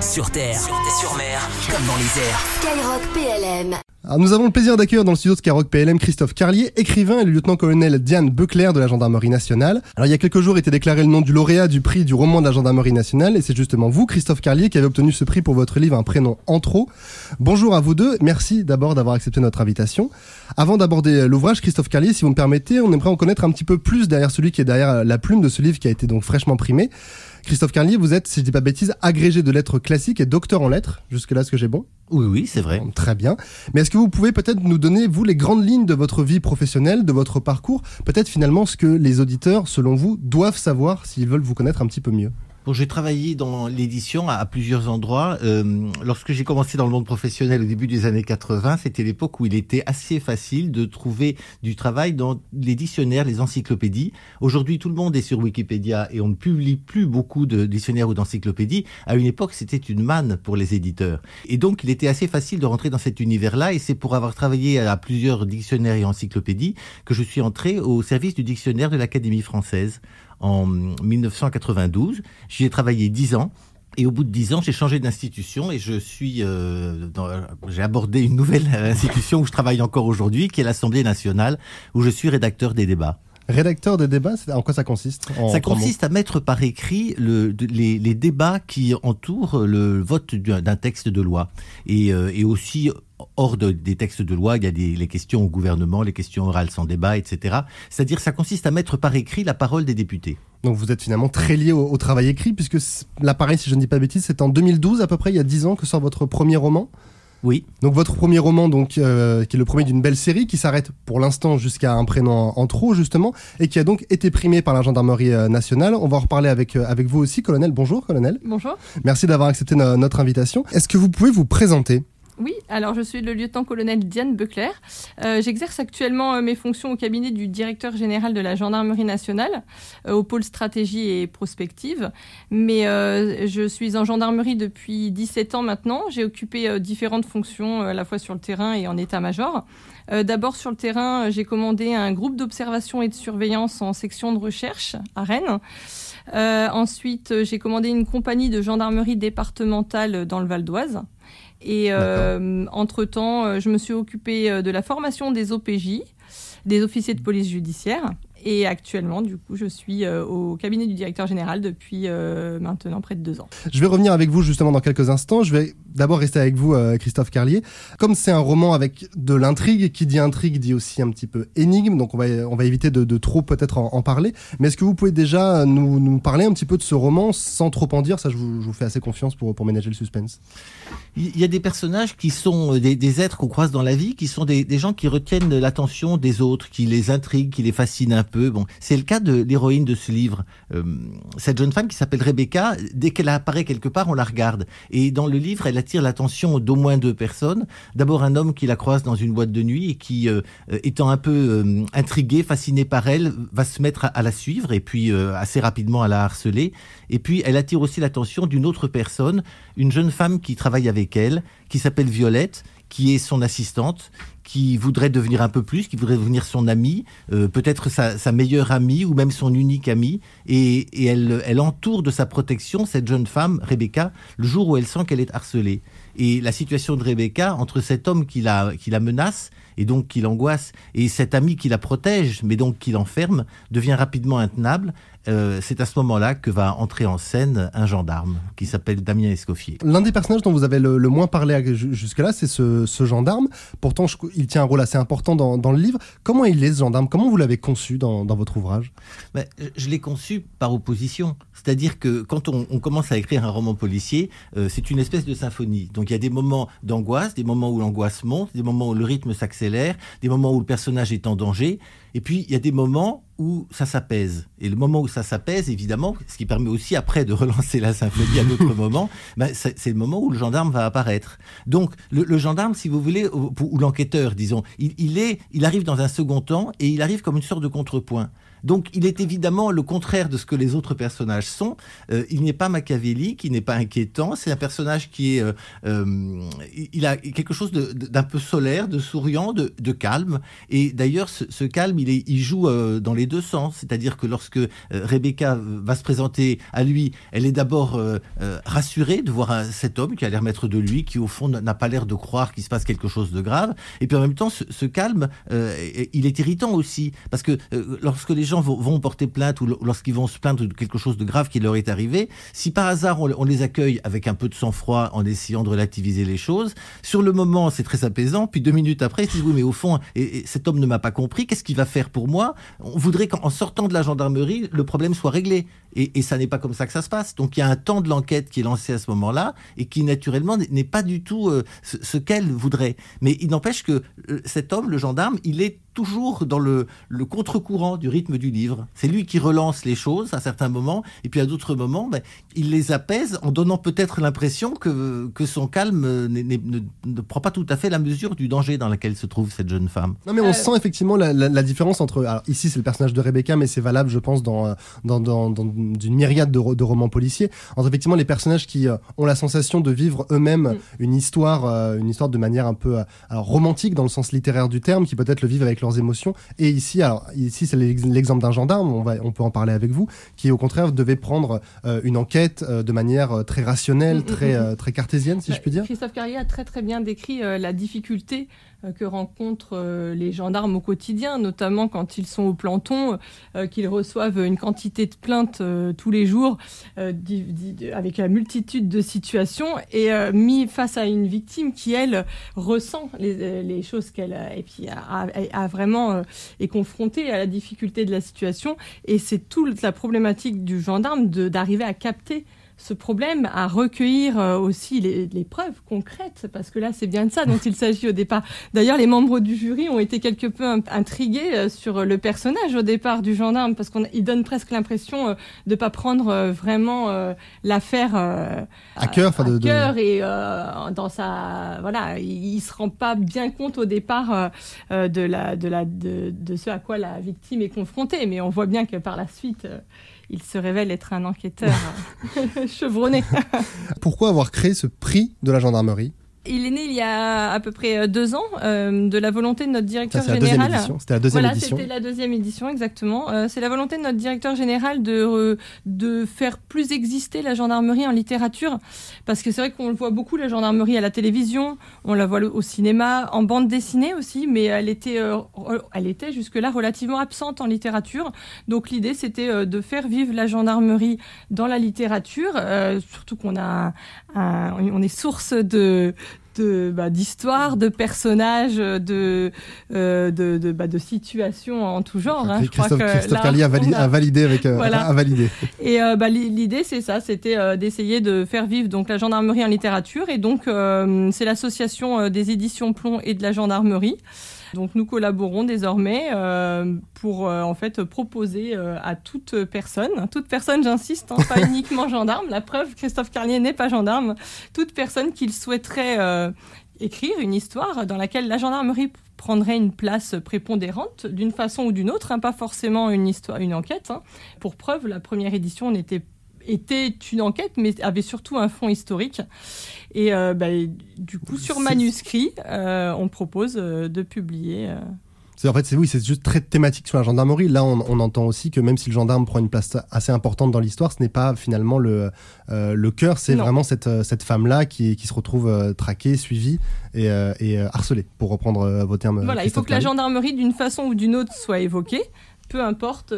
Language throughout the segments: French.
Sur terre, sur, mer, comme dans les airs. Skyrock PLM. Alors, nous avons le plaisir d'accueillir dans le studio de Skyrock PLM Christophe Carlier, écrivain et le lieutenant-colonel Diane Beuclair de la Gendarmerie nationale. Alors il y a quelques jours était déclaré le nom du lauréat du prix du roman de la Gendarmerie nationale et c'est justement vous, Christophe Carlier, qui avez obtenu ce prix pour votre livre Un prénom en trop. Bonjour à vous deux, merci d'abord d'avoir accepté notre invitation. Avant d'aborder l'ouvrage, Christophe Carlier, si vous me permettez, on aimerait en connaître un petit peu plus derrière celui qui est derrière la plume de ce livre qui a été donc fraîchement primé. Christophe Carlier, vous êtes, si je dis pas bêtise, agrégé de lettres classiques et docteur en lettres. Jusque-là, est-ce que j'ai bon Oui, oui, c'est vrai. Très bien. Mais est-ce que vous pouvez peut-être nous donner, vous, les grandes lignes de votre vie professionnelle, de votre parcours Peut-être finalement ce que les auditeurs, selon vous, doivent savoir s'ils veulent vous connaître un petit peu mieux Bon, j'ai travaillé dans l'édition à, plusieurs endroits. Euh, lorsque j'ai commencé dans le monde professionnel au début des années 80, c'était l'époque où il était assez facile de trouver du travail dans les dictionnaires, les encyclopédies. Aujourd'hui, tout le monde est sur Wikipédia et on ne publie plus beaucoup de dictionnaires ou d'encyclopédies. À une époque, c'était une manne pour les éditeurs. Et donc, il était assez facile de rentrer dans cet univers-là. Et c'est pour avoir travaillé à plusieurs dictionnaires et encyclopédies que je suis entré au service du dictionnaire de l'Académie française en 1992. J'y ai travaillé dix ans. Et au bout de dix ans, j'ai changé d'institution et je suis, euh, j'ai abordé une nouvelle institution où je travaille encore aujourd'hui, qui est l'Assemblée nationale, où je suis rédacteur des débats. Rédacteur des débats, en quoi ça consiste Ça consiste à mettre par écrit le, les, les, débats qui entourent le vote d'un texte de loi. Et, euh, et aussi, hors de, des textes de loi, il y a des, les questions au gouvernement, les questions orales sans débat, etc. C'est-à-dire ça consiste à mettre par écrit la parole des députés. Donc vous êtes finalement très lié au, au travail écrit, puisque l'appareil, si je ne dis pas de bêtises, c'est en 2012 à peu près, il y a 10 ans que sort votre premier roman. Oui. Donc votre premier roman, donc euh, qui est le premier d'une belle série, qui s'arrête pour l'instant jusqu'à un prénom en trop justement, et qui a donc été primé par la gendarmerie euh, nationale. On va en reparler avec euh, avec vous aussi, colonel. Bonjour, colonel. Bonjour. Merci d'avoir accepté no notre invitation. Est-ce que vous pouvez vous présenter? Oui, alors je suis le lieutenant-colonel Diane Beuclair. Euh, J'exerce actuellement euh, mes fonctions au cabinet du directeur général de la gendarmerie nationale, euh, au pôle stratégie et prospective. Mais je suis en gendarmerie depuis 17 ans maintenant. J'ai occupé différentes fonctions à la fois sur le terrain et en état-major. D'abord sur le terrain, j'ai commandé un groupe d'observation et de surveillance en section de recherche à Rennes. ensuite, j'ai commandé une compagnie de gendarmerie départementale dans le Val d'Oise. Et euh, entre-temps, je me suis occupée de la formation des OPJ, des officiers de police judiciaire. Et actuellement, du coup, je suis euh, au cabinet du directeur général depuis euh, maintenant près de deux ans. Je vais revenir avec vous justement dans quelques instants. Je vais d'abord rester avec vous, euh, Christophe Carlier. Comme c'est un roman avec de l'intrigue, qui dit intrigue dit aussi un petit peu énigme, donc on va, on va éviter de, de trop peut-être en, en, parler. Mais est-ce que vous pouvez déjà nous, nous, parler un petit peu de ce roman sans trop en dire? Ça, je vous, je vous fais assez confiance pour, pour ménager le suspense. Il y a des personnages qui sont des, des êtres qu'on croise dans la vie, qui sont des, des gens qui retiennent l'attention des autres, qui les intriguent, qui les fascinent un peu Bon, c'est le cas de l'héroïne de ce livre. Euh, cette jeune femme qui s'appelle Rebecca, dès qu'elle apparaît quelque part, on la regarde. Et dans le livre, elle attire l'attention d'au moins deux personnes. D'abord un homme qui la croise dans une boîte de nuit et qui, euh, étant un peu euh, intrigué, fasciné par elle, va se mettre à, à la suivre et puis euh, assez rapidement à la harceler. Et puis elle attire aussi l'attention d'une autre personne, une jeune femme qui travaille avec elle, qui s'appelle Violette qui est son assistante, qui voudrait devenir un peu plus, qui voudrait devenir son amie, euh, peut-être sa, meilleure amie ou même son unique amie, et, elle, entoure de sa protection cette jeune femme, Rebecca, le jour où elle sent qu'elle est harcelée. Et la situation de Rebecca, entre cet homme qui la, qui la menace et donc qui l'angoisse, et cet ami qui la protège, mais donc qui l'enferme, devient rapidement intenable. Euh, c'est à ce moment-là que va entrer en scène un gendarme qui s'appelle Damien Escoffier. L'un des personnages dont vous avez le, le moins parlé jusque-là, c'est ce, ce, gendarme. Pourtant, je, il tient un rôle assez important dans, dans, le livre. Comment il est ce gendarme? Comment vous l'avez conçu dans, dans, votre ouvrage? Ben, Je l'ai conçu par opposition. C'est-à-dire que quand on, on, commence à écrire un roman policier, euh, c'est une espèce de symphonie. Donc il y a des moments d'angoisse, des moments où l'angoisse monte, des moments où le rythme s'accélère, des moments où le personnage est en danger. Et puis, il y a des moments où ça s'apaise. Et le moment où ça s'apaise, évidemment, ce qui permet aussi après de relancer la symphonie à d'autres moments, ben, c'est le moment où le gendarme va apparaître. Donc, le, le gendarme, si vous voulez, ou, ou l'enquêteur, disons, il, il, est, il arrive dans un second temps et il arrive comme une sorte de contrepoint. Donc il est évidemment le contraire de ce que les autres personnages sont. Euh, il n'est pas machiavélique, il n'est pas inquiétant. C'est un personnage qui est, euh, euh, il a quelque chose d'un peu solaire, de souriant, de, calme. Et d'ailleurs, ce, calme, il, est, il joue dans les deux sens. C'est-à-dire que lorsque Rebecca va se présenter à lui, elle est d'abord rassurée de voir cet homme qui a l'air maître de lui, qui au fond n'a pas l'air de croire qu'il se passe quelque chose de grave. Et puis en même temps, ce, calme, il est irritant aussi parce que lorsque les gens vont, porter plainte ou lorsqu'ils vont se plaindre de quelque chose de grave qui leur est arrivé, si par hasard on, les accueille avec un peu de sang-froid en essayant de relativiser les choses, sur le moment c'est très apaisant, puis deux minutes après ils se disent oui mais au fond et, cet homme ne m'a pas compris, qu'est-ce qu'il va faire pour moi? On voudrait qu'en sortant de la gendarmerie le problème soit réglé. Et, ça n'est pas comme ça que ça se passe. Donc il y a un temps de l'enquête qui est lancé à ce moment-là et qui naturellement n'est pas du tout euh, ce, qu'elle voudrait. Mais il n'empêche que euh, cet homme, le gendarme, il est toujours dans le, le contre-courant du rythme du livre. C'est lui qui relance les choses à certains moments, et puis à d'autres moments, ben, il les apaise en donnant peut-être l'impression que, que son calme ne, prend pas tout à fait la mesure du danger dans lequel se trouve cette jeune femme. Non, mais on euh, sent effectivement la, la, différence entre. Alors, ici, c'est le personnage de Rebecca, mais c'est valable, je pense, dans, dans, dans, dans d'une myriade de, de, romans policiers. Entre effectivement les personnages qui euh, ont la sensation de vivre eux-mêmes mm. une histoire, euh, une histoire de manière un peu alors, romantique dans le sens littéraire du terme, qui peut-être le vivent avec leur émotions. Et ici, alors ici c'est l'exemple d'un gendarme, on, va, on peut en parler avec vous, qui au contraire devait prendre euh, une enquête euh, de manière euh, très rationnelle, mm, mm, très, très cartésienne, si je puis dire. Christophe Carrier a très très bien décrit la difficulté que rencontrent euh, les gendarmes au quotidien, notamment quand ils sont au planton, euh, qu'ils reçoivent une quantité de plaintes tous les jours avec la multitude de situations et mis face à une victime qui, elle, ressent les, choses qu'elle et puis a, vraiment est confrontée à la difficulté de la situation. Et c'est toute la problématique du gendarme d'arriver à capter ce problème à recueillir euh, aussi les, preuves concrètes, parce que là, c'est bien de ça dont il s'agit au départ. D'ailleurs, les membres du jury ont été quelque peu intrigués euh, sur le personnage au départ du gendarme, parce qu'il donne presque l'impression euh, de ne pas prendre vraiment l'affaire à cœur, à, cœur et dans sa voilà, il, ne se rend pas bien compte au départ de la de la de, de ce à quoi la victime est confrontée, mais on voit bien que par la suite il se révèle être un enquêteur chevronné. Pourquoi avoir créé ce prix de la gendarmerie? Il est né il y a à peu près euh, deux ans euh, de la volonté de notre directeur général. C'était la deuxième voilà, édition. C'était la deuxième édition, exactement. Euh, c'est la volonté de notre directeur général de de faire plus exister la gendarmerie en littérature, parce que c'est vrai qu'on le voit beaucoup la gendarmerie à la télévision, on la voit au cinéma, en bande dessinée aussi, mais elle était elle était jusque là relativement absente en littérature. Donc l'idée c'était de faire vivre la gendarmerie dans la littérature, surtout qu'on a on est source de de bah, d'histoires, de personnages, de euh, de, de, bah, de, situations en tout genre. Hein. Christophe, Christophe a, validé avec euh, a validé. Et euh, bah, l'idée c'est ça, c'était d'essayer de faire vivre donc la gendarmerie en littérature et donc c'est l'association des éditions Plomb et de la gendarmerie. Donc nous collaborons désormais euh, pour euh, en fait proposer euh, à toute personne, toute personne j'insiste, hein, pas uniquement gendarme, la preuve Christophe Carlier n'est pas gendarme, toute personne qu'il souhaiterait écrire une histoire dans laquelle la gendarmerie prendrait une place prépondérante d'une façon ou d'une autre, hein, pas forcément une histoire, une enquête. Hein. Pour preuve, la première édition n'était était une enquête, mais avait surtout un fond historique. Et euh, bah, du coup, sur manuscrit, euh, on propose euh, de publier. En fait, c'est oui, c'est juste très thématique sur la gendarmerie. Là, on, entend aussi que même si le gendarme prend une place assez importante dans l'histoire, ce n'est pas finalement le le cœur. C'est vraiment cette cette femme là qui, qui se retrouve traquée, suivie et, et harcelée, pour reprendre vos termes. Voilà, il faut que la gendarmerie, d'une façon ou d'une autre, soit évoquée, peu importe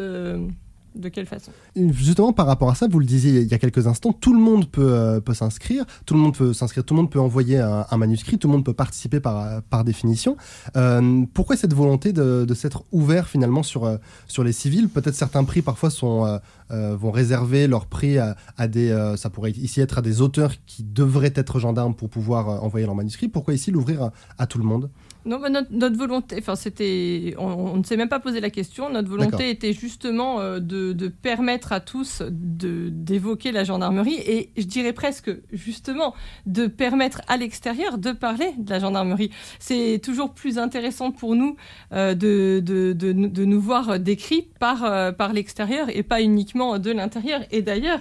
de quelle façon? Justement, par rapport à ça, vous le disiez il y a quelques instants, tout le monde peut, euh, peut s'inscrire, tout le monde peut s'inscrire, tout le monde peut envoyer un, manuscrit, tout le monde peut participer par, par définition. Euh, pourquoi cette volonté de, s'être ouvert finalement sur, euh, sur les civils? Peut-être certains prix parfois sont vont réserver leur prix à, à des, ça pourrait ici être à des auteurs qui devraient être gendarmes pour pouvoir envoyer leur manuscrit. Pourquoi ici l'ouvrir à tout le monde? Non, mais notre, notre volonté, enfin c'était, on, on ne s'est même pas posé la question. Notre volonté était justement euh, de, de permettre à tous d'évoquer la gendarmerie et je dirais presque justement de permettre à l'extérieur de parler de la gendarmerie. C'est toujours plus intéressant pour nous euh, de, de, de, nous- voir décrits par euh, par l'extérieur et pas uniquement de l'intérieur. Et d'ailleurs,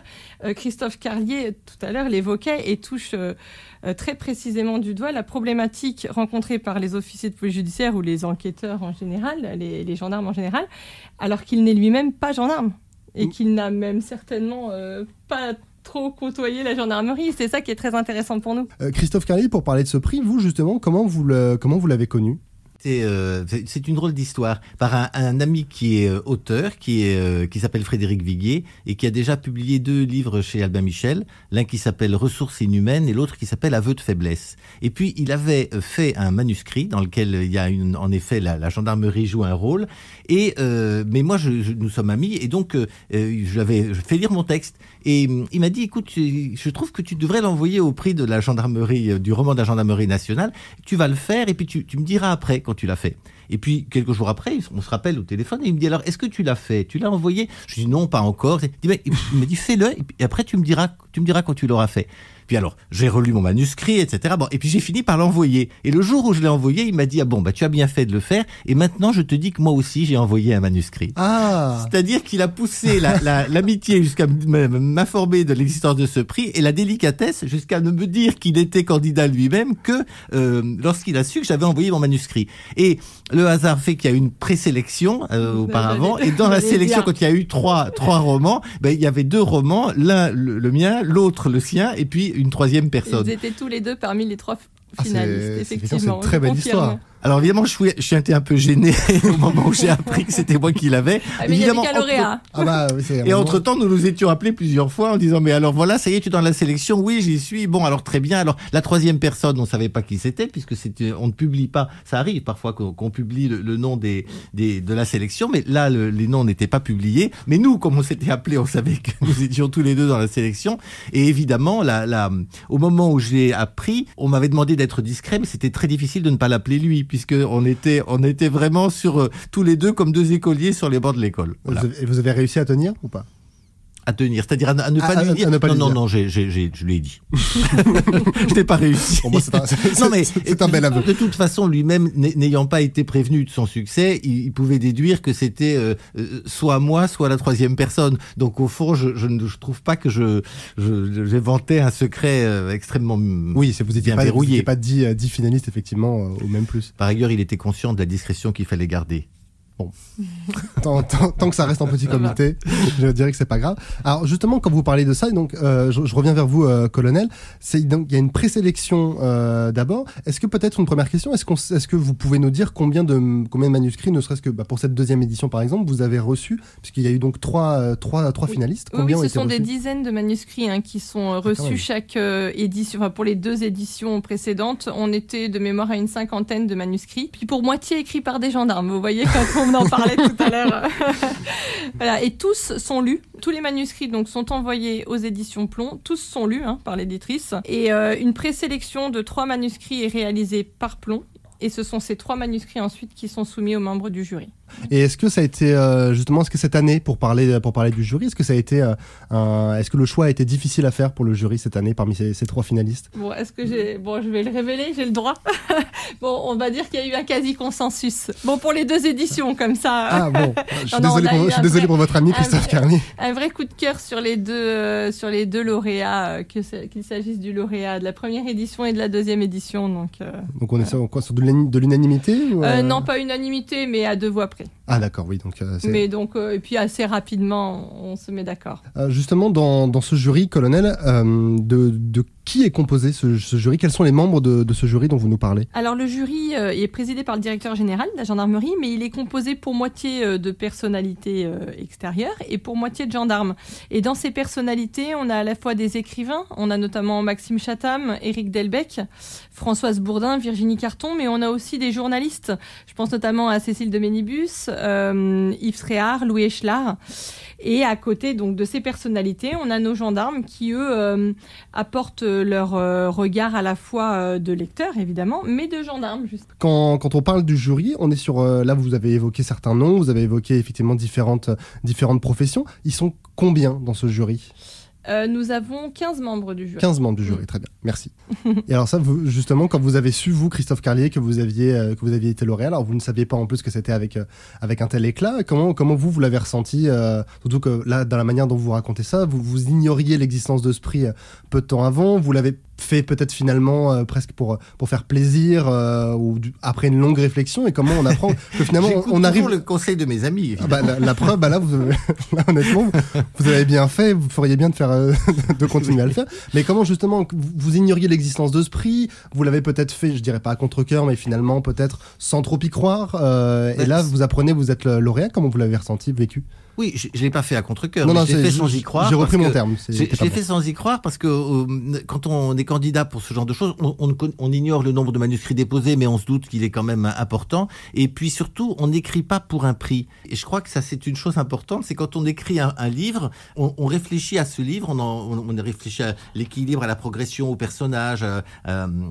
Christophe Carlier tout à l'heure l'évoquait et touche. très précisément du doigt la problématique rencontrée par les officiers de police judiciaire ou les enquêteurs en général, les, les gendarmes en général, alors qu'il n'est lui-même pas gendarme et Mm. qu'il n'a même certainement euh, pas trop côtoyé la gendarmerie. C'est ça qui est très intéressant pour nous. Euh, Christophe Carlier, pour parler de ce prix, vous justement, comment vous le, comment vous l'avez connu? C'est euh, c'est- une drôle d'histoire par un, ami qui est euh, auteur, qui euh, qui s'appelle Frédéric Viguier et qui a déjà publié deux livres chez Albin Michel, l'un qui s'appelle Ressources inhumaines et l'autre qui s'appelle Aveux de faiblesse. Et puis il avait fait un manuscrit dans lequel il y a une, en effet la, la gendarmerie joue un rôle. Et mais moi nous sommes amis et donc je l'avais je fais lire mon texte et hum, il m'a dit écoute je trouve que tu devrais l'envoyer au prix de la gendarmerie du roman de la gendarmerie nationale. Tu vas le faire et puis tu me diras après quand tu l'as fait. Et puis quelques jours après, on se rappelle au téléphone et il me dit alors est-ce que tu l'as fait? Tu l'as envoyé? Je dis non, pas encore. Il, me dit fais-le et après tu me diras tu me diras quand tu l'auras fait. Puis alors, j'ai relu mon manuscrit, etc. Bon, et puis j'ai fini par l'envoyer. Et le jour où je l'ai envoyé, il m'a dit ah bon bah tu as bien fait de le faire. Et maintenant je te dis que moi aussi j'ai envoyé un manuscrit. Ah C'est-à-dire qu'il a poussé la- la- l'amitié jusqu'à m'informer de l'existence de ce prix et la délicatesse jusqu'à ne me dire qu'il était candidat lui-même que euh, lorsqu'il a su que j'avais envoyé mon manuscrit. Et le hasard fait qu'il y a eu une présélection euh, auparavant et dans la sélection quand il y a eu trois trois romans, ben, il y avait deux romans, l'un le, le mien, l'autre le sien et puis une troisième personne. Ils étaient tous les deux parmi les trois Ah, finalistes, effectivement. c'est une très belle confirme. histoire. Alors évidemment, je suis, je suis été un peu gêné au moment où j'ai appris que c'était moi qui l'avais. Ah, il y Évidemment, entre-. Ah bah Et entre-temps, nous nous étions appelés plusieurs fois en disant, mais alors voilà, ça y est, tu es dans la sélection Oui, j'y suis. Bon, alors très bien. Alors, la troisième personne, on savait pas qui c'était, puisque c'était, on ne publie pas. Ça arrive parfois qu'on publie le, le nom des, des, de la sélection, mais là, le- les noms n'étaient pas publiés. Mais nous, comme on s'était appelés, on savait que nous étions tous les deux dans la sélection. Et évidemment, la, la, au moment où j'ai appris, on m'avait demandé d'être discret, mais c'était très difficile de ne pas l'appeler lui, puisque on était, on était vraiment sur euh, tous les deux comme deux écoliers sur les bords de l'école. Voilà et vous avez réussi à tenir ou pas? À tenir, c'est-à-dire à, ne- à ne À- pas à- lui dire. pas non, lui non, dire. non, j'ai, j'ai, j'ai- je lui ai dit. je n'ai pas réussi. Bon, moi, c'est un, c'est- Non mais c'est un bel aveu. De toute façon, lui-même n'ay- n'ayant pas été prévenu de son succès, il, il pouvait déduire que c'était euh, euh, soit moi, soit la troisième personne. Donc au fond, je, je ne je trouve pas que je je- j'inventais un secret euh, extrêmement Oui, c'est vous étiez bien pas, vous verrouillé. étiez pas dit, euh, dix finalistes effectivement euh, ou même plus. Par ailleurs, il était conscient de la discrétion qu'il fallait garder. Tant, tant- tant que ça reste en petit comité, je dirais que c'est pas grave. Alors justement, quand vous parlez de ça, donc euh, je, je reviens vers vous, euh, colonel. C'est donc il y a une présélection euh, d'abord. Est-ce que peut-être une première question, est-ce qu'on, est-ce que vous pouvez nous dire combien de combien de manuscrits, ne serait-ce que bah, pour cette deuxième édition par exemple, vous avez reçu, puisqu'il y a eu donc trois trois trois Oui. finalistes. Oui, Combien oui, ce sont des dizaines de manuscrits hein, qui sont reçus chaque édition. Enfin, pour les deux éditions précédentes, on était de mémoire à une cinquantaine de manuscrits. Puis pour moitié écrits par des gendarmes. Vous voyez quand on en parlait tout à l'heure. voilà, et tous sont lus. Tous les manuscrits donc sont envoyés aux éditions Plomb. Tous sont lus hein, par l'éditrice. Et euh, une présélection de trois manuscrits est réalisée par Plomb. Et ce sont ces trois manuscrits ensuite qui sont soumis aux membres du jury. Et est-ce que ça a été euh, justement, est-ce que cette année, pour parler pour parler du jury, est-ce que ça a été, euh, un- est-ce que le choix a été difficile à faire pour le jury cette année parmi ces, ces trois finalistes? Bon, est-ce que j'ai. Bon, je vais le révéler, j'ai le droit. bon, on va dire qu'il y a eu un quasi-consensus. Bon, pour les deux éditions, comme ça. Ah bon, je suis Non, désolé, pour, eu je suis un désolé vrai- pour votre ami Christophe Carnier. Un vrai coup de cœur sur les deux, euh, sur les deux lauréats, qu'il s'agisse du lauréat de la première édition et de la deuxième édition. Donc, Donc on est sur, quoi, sur de l'unanimité ou, non, pas unanimité, mais à deux voix près. Ah d'accord, oui. Donc euh, Mais donc, euh, et puis assez rapidement, on se met d'accord. Euh, justement dans, dans ce jury, colonel, de, de qui est composé ce, jury? Quels sont les membres de, ce jury dont vous nous parlez? Alors le jury euh, est présidé par le directeur général de la gendarmerie, mais il est composé pour moitié euh, de personnalités euh, extérieures et pour moitié de gendarmes. Et dans ces personnalités, on a à la fois des écrivains, on a notamment Maxime Chatham, Éric Delbecq, Françoise Bourdin, Virginie Carton, mais on a aussi des journalistes. Je pense notamment à Cécile de Ménibus, Yves Tréhard, Louis Echelard. Et à côté donc de ces personnalités, on a nos gendarmes qui eux euh, apportent leur euh, regard à la fois euh, de lecteurs évidemment, mais de gendarmes. Juste. Quand, quand on parle du jury, on est sur là vous avez évoqué certains noms, vous avez évoqué effectivement différentes différentes professions. Ils sont combien dans ce jury? Euh, nous avons 15 membres du jury. 15 membres du jury, mm. très bien, merci. et alors ça, vous, justement, quand vous avez su, vous, Christophe Carlier, que vous aviez, euh, que vous aviez été lauréat, alors vous ne saviez pas en plus que c'était avec, euh, avec un tel éclat, comment, comment vous, vous l'avez ressenti Surtout que là, dans la manière dont vous racontez ça, vous, vous ignoriez l'existence de ce prix peu de temps avant, vous l'avez fait peut-être finalement euh, presque pour pour faire plaisir euh, ou après une longue réflexion et comment on apprend que finalement on, arrive le conseil de mes amis ah bah, la, preuve bah là, vous, honnêtement vous avez bien fait vous feriez bien de faire euh, de continuer à le faire mais comment justement vous ignoriez l'existence de ce prix? Vous l'avez peut-être fait je dirais pas à contre cœur mais finalement peut-être sans trop y croire et là vous apprenez vous êtes lauréat comment vous l'avez ressenti vécu? Oui, je, ne l'ai pas fait à contre-cœur. Non, fait sans y croire. J'ai repris mon terme. J'ai fait sans y croire parce que euh, quand on est candidat pour ce genre de choses, on, ignore le nombre de manuscrits déposés, mais on se doute qu'il est quand même important. Et puis surtout, on n'écrit pas pour un prix. Et je crois que ça, c'est une chose importante. C'est quand on écrit un, livre, on, réfléchit à ce livre, on, réfléchit à l'équilibre, à la progression, au personnage, à,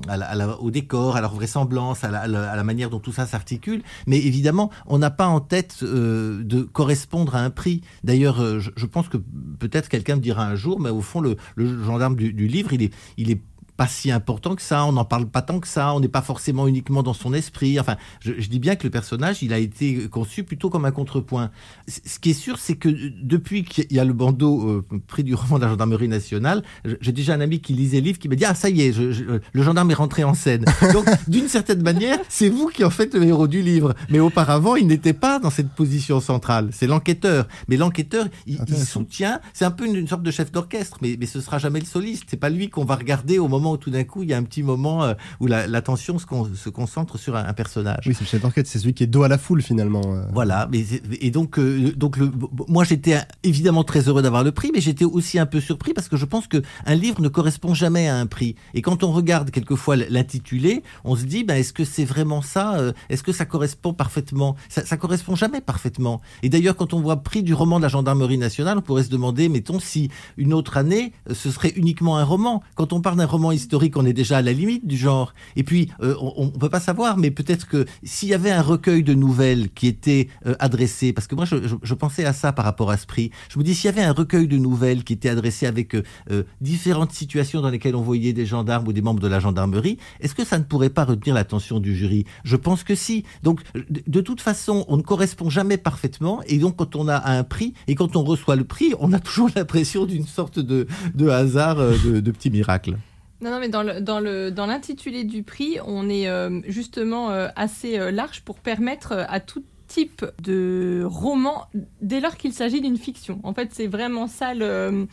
à au décor, à leur vraisemblance, à la, manière dont tout ça s'articule. Mais évidemment, on n'a pas en tête euh, de correspondre à un prix. D'ailleurs, euh, je, pense que peut-être quelqu'un me dira un jour, mais au fond, le, gendarme du, du livre, il est, il est pas si important que ça, on n'en parle pas tant que ça, on n'est pas forcément uniquement dans son esprit. Enfin, je, dis bien que le personnage, il a été conçu plutôt comme un contrepoint. Ce qui est sûr, c'est que depuis qu'il y a le bandeau euh, prix du roman de la gendarmerie nationale, j'ai déjà un ami qui lisait le livre qui m'a dit ah ça y est, le gendarme est rentré en scène. Donc d'une certaine manière, c'est vous qui en faites le héros du livre. Mais auparavant, il n'était pas dans cette position centrale. C'est l'enquêteur. Mais l'enquêteur, il, soutient. C'est un peu une, sorte de chef d'orchestre, mais, mais ce sera jamais le soliste. C'est pas lui qu'on va regarder au moment où tout d'un coup, il y a un petit moment euh, où l'attention se, concentre sur un, personnage. Oui, c'est le chef d'orchestre, c'est celui qui est dos à la foule finalement. Euh. Voilà, mais, et donc, euh, donc le, moi j'étais évidemment très heureux d'avoir le prix, mais j'étais aussi un peu surpris parce que je pense qu'un livre ne correspond jamais à un prix. Et quand on regarde quelquefois l'intitulé, on se dit, ben, est-ce que c'est vraiment ça Est-ce que ça correspond parfaitement? Ça, ça correspond jamais parfaitement. Et d'ailleurs, quand on voit prix du roman de la gendarmerie nationale, on pourrait se demander, mettons, si une autre année, ce serait uniquement un roman. Quand on parle d'un roman historique, on est déjà à la limite du genre. Et puis, euh, on ne peut pas savoir, mais peut-être que s'il y avait un recueil de nouvelles qui était euh, adressé, parce que moi, je, pensais à ça par rapport à ce prix, je me dis, s'il y avait un recueil de nouvelles qui était adressé avec euh, différentes situations dans lesquelles on voyait des gendarmes ou des membres de la gendarmerie, est-ce que ça ne pourrait pas retenir l'attention du jury? Je pense que si. Donc, de, toute façon, on ne correspond jamais parfaitement, et donc quand on a un prix, et quand on reçoit le prix, on a toujours l'impression d'une sorte de, hasard, de, de petit miracle. Non, non, mais dans le dans le dans l'intitulé du prix, on est euh, justement euh, assez euh, large pour permettre à tout type de roman dès lors qu'il s'agit d'une fiction. En fait, c'est vraiment ça le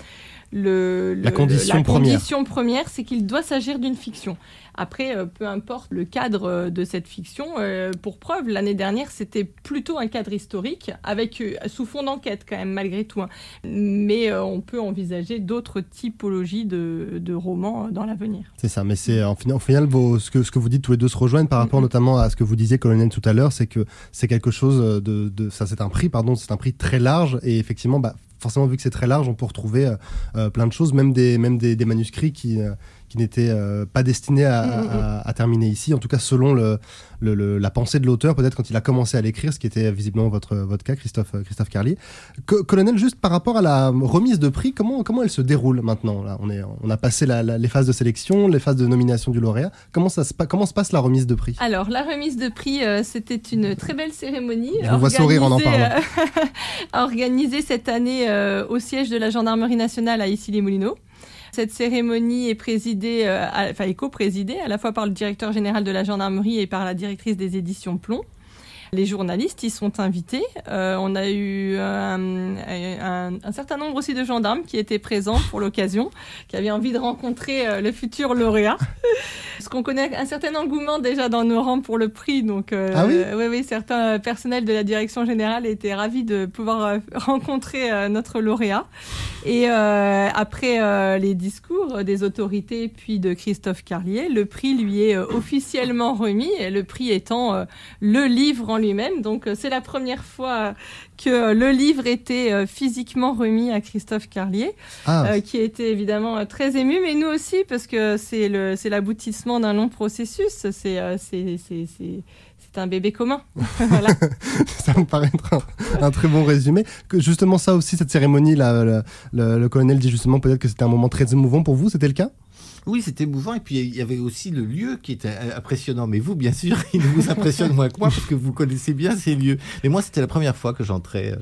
la condition première, c'est qu'il doit s'agir d'une fiction. Après, euh, peu importe le cadre euh, de cette fiction, euh, pour preuve, l'année dernière, c'était plutôt un cadre historique, avec sous fond d'enquête quand même, malgré tout. Hein. Mais on peut envisager d'autres typologies de, romans dans l'avenir. C'est ça, mais c'est en final, final ce, que, ce que vous dites tous les deux se rejoignent par rapport notamment à ce que vous disiez, colonel, tout à l'heure, c'est que c'est quelque chose de, de ça, c'est un prix, pardon, c'est un prix très large et effectivement, bah, forcément, vu que c'est très large, on peut retrouver euh, euh, plein de choses, même des, manuscrits qui, euh, qui n'était euh, pas destiné à, mm, mm, mm. terminer ici, en tout cas selon le, la pensée de l'auteur, peut-être quand il a commencé à l'écrire, ce qui était visiblement votre, votre cas, Christophe, euh, Christophe Carlier. colonel, juste par rapport à la remise de prix, comment, comment elle se déroule maintenant là? On, est, on a passé les phases de sélection, les phases de nomination du lauréat. Comment, ça se, comment se passe la remise de prix? Alors, la remise de prix, euh, c'était une très belle cérémonie. Je vous vois sourire en en parlant. organisée cette année au siège de la Gendarmerie nationale à Issy-les-Moulineaux. Cette cérémonie est présidée, euh, enfin co-présidée à la fois par le directeur général de la gendarmerie et par la directrice des éditions Plomb. Les journalistes y sont invités. Euh, on a eu un, un, certain nombre aussi de gendarmes qui étaient présents pour l'occasion, qui avaient envie de rencontrer euh, le futur lauréat. Parce qu'on connaît un certain engouement déjà dans nos rangs pour le prix, donc euh, ah oui, oui, oui, certains personnels de la direction générale étaient ravis de pouvoir euh, rencontrer euh, notre lauréat. Et après les discours des autorités puis de Christophe Carlier, le prix lui est officiellement remis, et le prix étant le livre en lui-même. Donc c'est la première fois que le livre était physiquement remis à Christophe Carlier, Ah, qui était évidemment très ému, mais nous aussi parce que c'est le l'aboutissement d'un long processus. C'est c'est c'est c'est c'est un bébé commun. voilà. ça me paraît être un, un, très bon résumé. Que justement, ça aussi, cette cérémonie, là, le, le, le colonel dit justement peut-être que c'était un moment très émouvant pour vous. C'était le cas? Oui, c'était émouvant. Et puis, il y avait aussi le lieu qui était impressionnant. Mais vous, bien sûr, il vous impressionne moins que moi parce que vous connaissez bien ces lieux. Mais moi, c'était la première fois que j'entrais euh,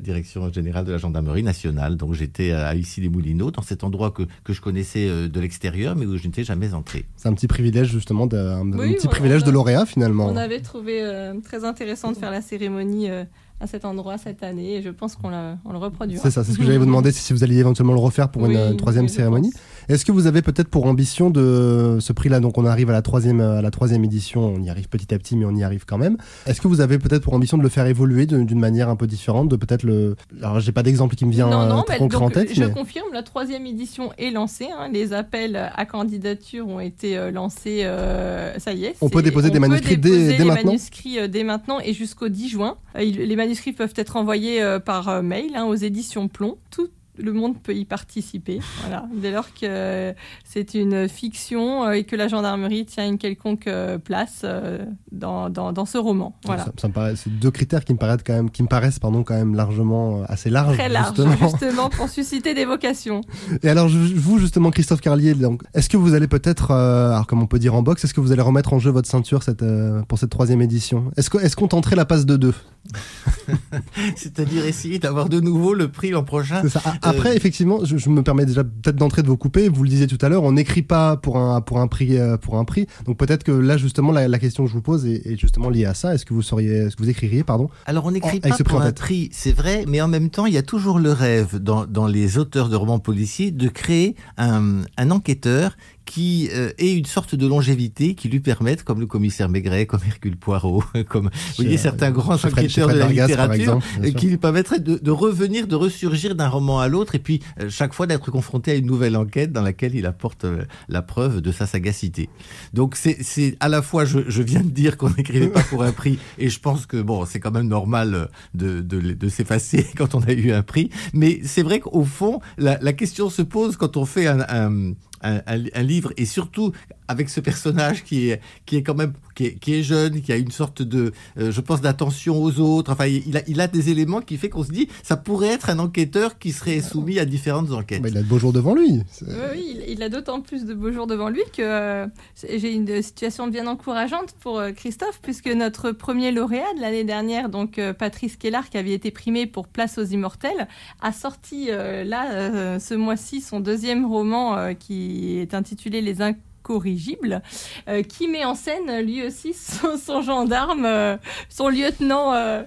direction générale de la gendarmerie nationale. Donc, j'étais à Issy-les-Moulineaux, dans cet endroit que, que je connaissais euh, de l'extérieur, mais où je n'étais jamais entré. C'est un petit privilège, justement, de, un, Oui, petit privilège de a- lauréat, finalement. On avait trouvé euh, très intéressant de faire la cérémonie euh, à cet endroit cette année et je pense qu'on la- on le reproduira. C'est ça, c'est ce que j'allais vous demander, si si vous alliez éventuellement le refaire pour une Oui, troisième cérémonie. pense. Est-ce que vous avez peut-être pour ambition de ce prix-là, donc on arrive à la troisième, à la troisième édition, on y arrive petit à petit, mais on y arrive quand même. Est-ce que vous avez peut-être pour ambition de le faire évoluer d'une manière un peu différente, de peut-être le... Alors j'ai pas d'exemple qui me vient non, euh, non, très mais concret en donc, tête, je mais confirme, la troisième édition est lancée. hein. les appels à candidature ont été euh, lancés. euh, ça y est. On peut déposer des peut manuscrits dès- déposer dès les maintenant manuscrits euh, dès maintenant et jusqu'au 10 juin. Euh, les manuscrits peuvent être envoyés euh, par euh, mail hein, aux éditions Plomb. Tout le monde peut y participer, voilà. dès lors que c'est une fiction euh, et que la gendarmerie tient une quelconque euh, place euh, dans, dans, dans ce roman. Voilà. ça, ça me paraît, c'est deux critères qui me paraissent quand même, qui me paraissent pardon quand même largement assez larges. Très large, justement. justement, pour susciter des vocations. Et alors, vous, justement, Christophe Carlier, donc, est-ce que vous allez peut-être, euh, alors comme on peut dire en boxe, est-ce que vous allez remettre en jeu votre ceinture cette, euh, pour cette troisième édition? Est-ce que- est-ce qu'on tenterait la passe de deux? C'est-à-dire essayer d'avoir de nouveau le prix l'an prochain. C'est ça. A- Après, effectivement, je, je me permets déjà peut-être d'entrer de vous couper. Vous le disiez tout à l'heure, on n'écrit pas pour un pour un prix euh, pour un prix. Donc peut-être que là, justement, la, la question que je vous pose est, est justement liée à ça. Est-ce que vous seriez, est-ce que vous écririez, pardon Alors on n'écrit avec pas ce prix pour un prix, c'est vrai, mais en même temps, il y a toujours le rêve dans, dans les auteurs de romans policiers de créer un, un enquêteur qui euh, ait une sorte de longévité qui lui permette, comme le commissaire Maigret, comme Hercule Poirot, comme vous voyez certains grands Fred- chez enquêteurs de la Vargas, littérature, exemple, euh, qui lui permettraient de, de revenir, de ressurgir d'un roman à l'autre, et puis euh, chaque fois d'être confronté à une nouvelle enquête dans laquelle il apporte euh, la preuve de sa sagacité. Donc c'est à la fois, je, je viens de dire qu'on n'écrivait pas pour un prix, et je pense que bon, c'est quand même normal euh, de, de, de s'effacer quand on a eu un prix, mais c'est vrai qu'au fond, la, la question se pose quand on fait un, un, un, livre, et surtout avec ce personnage qui est, qui est quand même qui est, qui est jeune, qui a une sorte de, euh, je pense, d'attention aux autres. Enfin, il a, il a des éléments qui fait qu'on se dit, ça pourrait être un enquêteur qui serait soumis à différentes enquêtes. Bah, Il a de beaux jours devant lui. Oui, oui, il, il a d'autant plus de beaux jours devant lui que euh, j'ai une situation bien encourageante pour euh, Christophe, puisque notre premier lauréat de l'année dernière, donc euh, Patrice Kellard, qui avait été primé pour Place aux Immortels, a sorti euh, là, euh, ce mois-ci, son deuxième roman euh, qui est intitulé Les Incorrigibles, euh, qui met en scène lui aussi son, gendarme, euh, son lieutenant euh,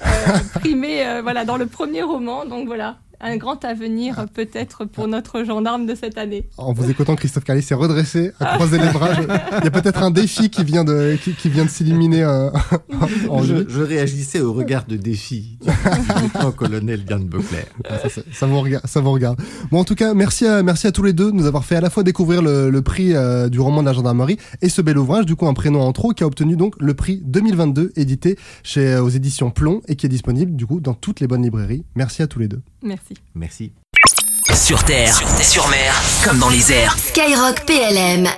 primé voilà, dans le premier roman. Donc voilà. Un grand avenir euh, peut-être pour notre gendarme de cette année. En vous écoutant, Christophe Carlier s'est redressé, a croisé les bras. Il y a peut-être un défi qui vient de, qui, qui vient de s'illuminer euh, en je, réagissais au regard de défi du lieutenant-colonel Yann Beuclair. Ah, ça, ça- ça vous regarde, ça vous regarde. Bon, en tout cas, merci à, merci à tous les deux de nous avoir fait à la fois découvrir le, le prix euh, du roman de la gendarmerie et ce bel ouvrage, du coup, un prénom en trop, qui a obtenu donc le prix 2022, édité chez, euh, aux éditions Plomb et qui est disponible, du coup, dans toutes les bonnes librairies. Merci à tous les deux. Merci. Merci. Sur terre, sur mer, comme dans les airs. Skyrock PLM